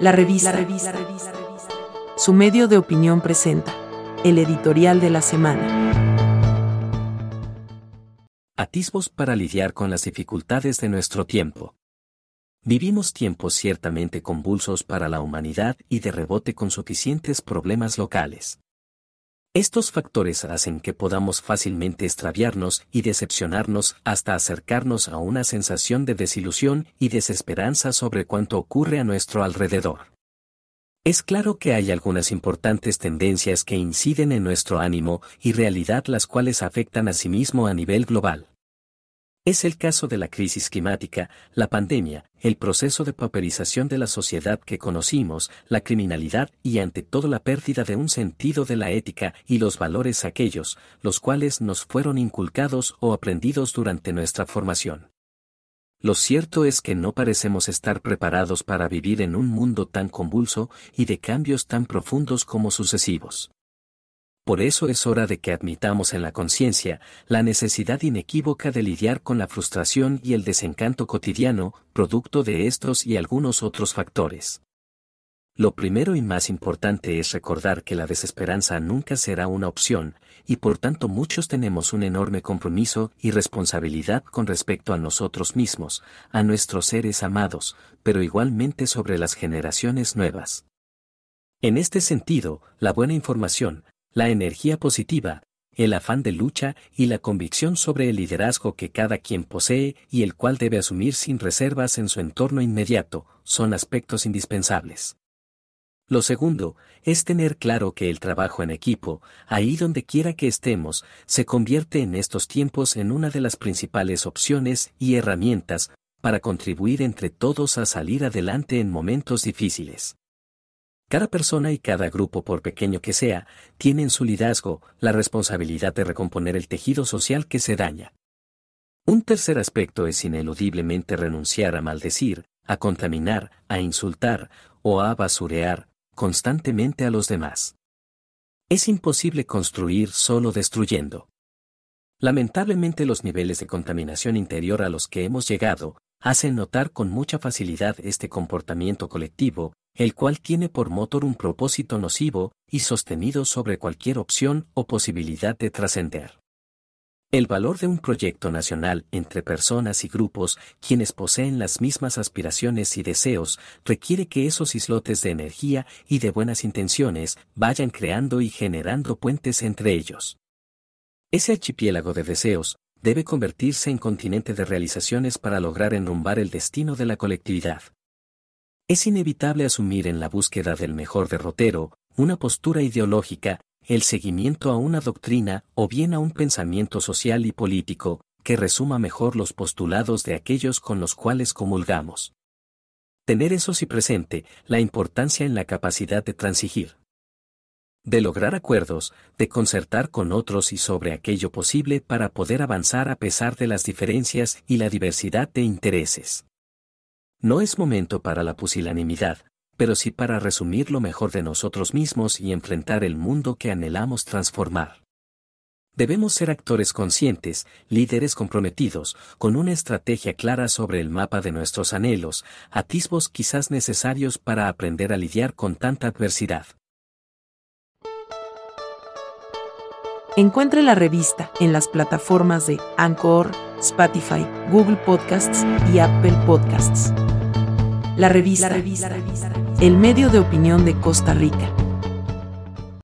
La revista. Su medio de opinión presenta el editorial de la semana. Atisbos para lidiar con las dificultades de nuestro tiempo. Vivimos tiempos ciertamente convulsos para la humanidad y de rebote con suficientes problemas locales. Estos factores hacen que podamos fácilmente extraviarnos y decepcionarnos hasta acercarnos a una sensación de desilusión y desesperanza sobre cuanto ocurre a nuestro alrededor. Es claro que hay algunas importantes tendencias que inciden en nuestro ánimo y realidad las cuales afectan a sí mismo a nivel global. Es el caso de la crisis climática, la pandemia, el proceso de pauperización de la sociedad que conocimos, la criminalidad y ante todo la pérdida de un sentido de la ética y los valores aquellos, los cuales nos fueron inculcados o aprendidos durante nuestra formación. Lo cierto es que no parecemos estar preparados para vivir en un mundo tan convulso y de cambios tan profundos como sucesivos. Por eso es hora de que admitamos en la conciencia la necesidad inequívoca de lidiar con la frustración y el desencanto cotidiano, producto de estos y algunos otros factores. Lo primero y más importante es recordar que la desesperanza nunca será una opción, y por tanto muchos tenemos un enorme compromiso y responsabilidad con respecto a nosotros mismos, a nuestros seres amados, pero igualmente sobre las generaciones nuevas. En este sentido, la buena información, la energía positiva, el afán de lucha y la convicción sobre el liderazgo que cada quien posee y el cual debe asumir sin reservas en su entorno inmediato, son aspectos indispensables. Lo segundo, es tener claro que el trabajo en equipo, ahí donde quiera que estemos, se convierte en estos tiempos en una de las principales opciones y herramientas para contribuir entre todos a salir adelante en momentos difíciles. Cada persona y cada grupo, por pequeño que sea, tiene en su liderazgo la responsabilidad de recomponer el tejido social que se daña. Un tercer aspecto es ineludiblemente renunciar a maldecir, a contaminar, a insultar o a basurear constantemente a los demás. Es imposible construir solo destruyendo. Lamentablemente los niveles de contaminación interior a los que hemos llegado hacen notar con mucha facilidad este comportamiento colectivo el cual tiene por motor un propósito nocivo y sostenido sobre cualquier opción o posibilidad de trascender. El valor de un proyecto nacional entre personas y grupos quienes poseen las mismas aspiraciones y deseos requiere que esos islotes de energía y de buenas intenciones vayan creando y generando puentes entre ellos. Ese archipiélago de deseos debe convertirse en continente de realizaciones para lograr enrumbar el destino de la colectividad. Es inevitable asumir en la búsqueda del mejor derrotero, una postura ideológica, el seguimiento a una doctrina o bien a un pensamiento social y político, que resuma mejor los postulados de aquellos con los cuales comulgamos. Tener eso sí presente, la importancia en la capacidad de transigir. De lograr acuerdos, de concertar con otros y sobre aquello posible para poder avanzar a pesar de las diferencias y la diversidad de intereses. No es momento para la pusilanimidad, pero sí para resumir lo mejor de nosotros mismos y enfrentar el mundo que anhelamos transformar. Debemos ser actores conscientes, líderes comprometidos, con una estrategia clara sobre el mapa de nuestros anhelos, atisbos quizás necesarios para aprender a lidiar con tanta adversidad. Encuentre la revista en las plataformas de Anchor, Spotify, Google Podcasts y Apple Podcasts. La revista, el medio de opinión de Costa Rica.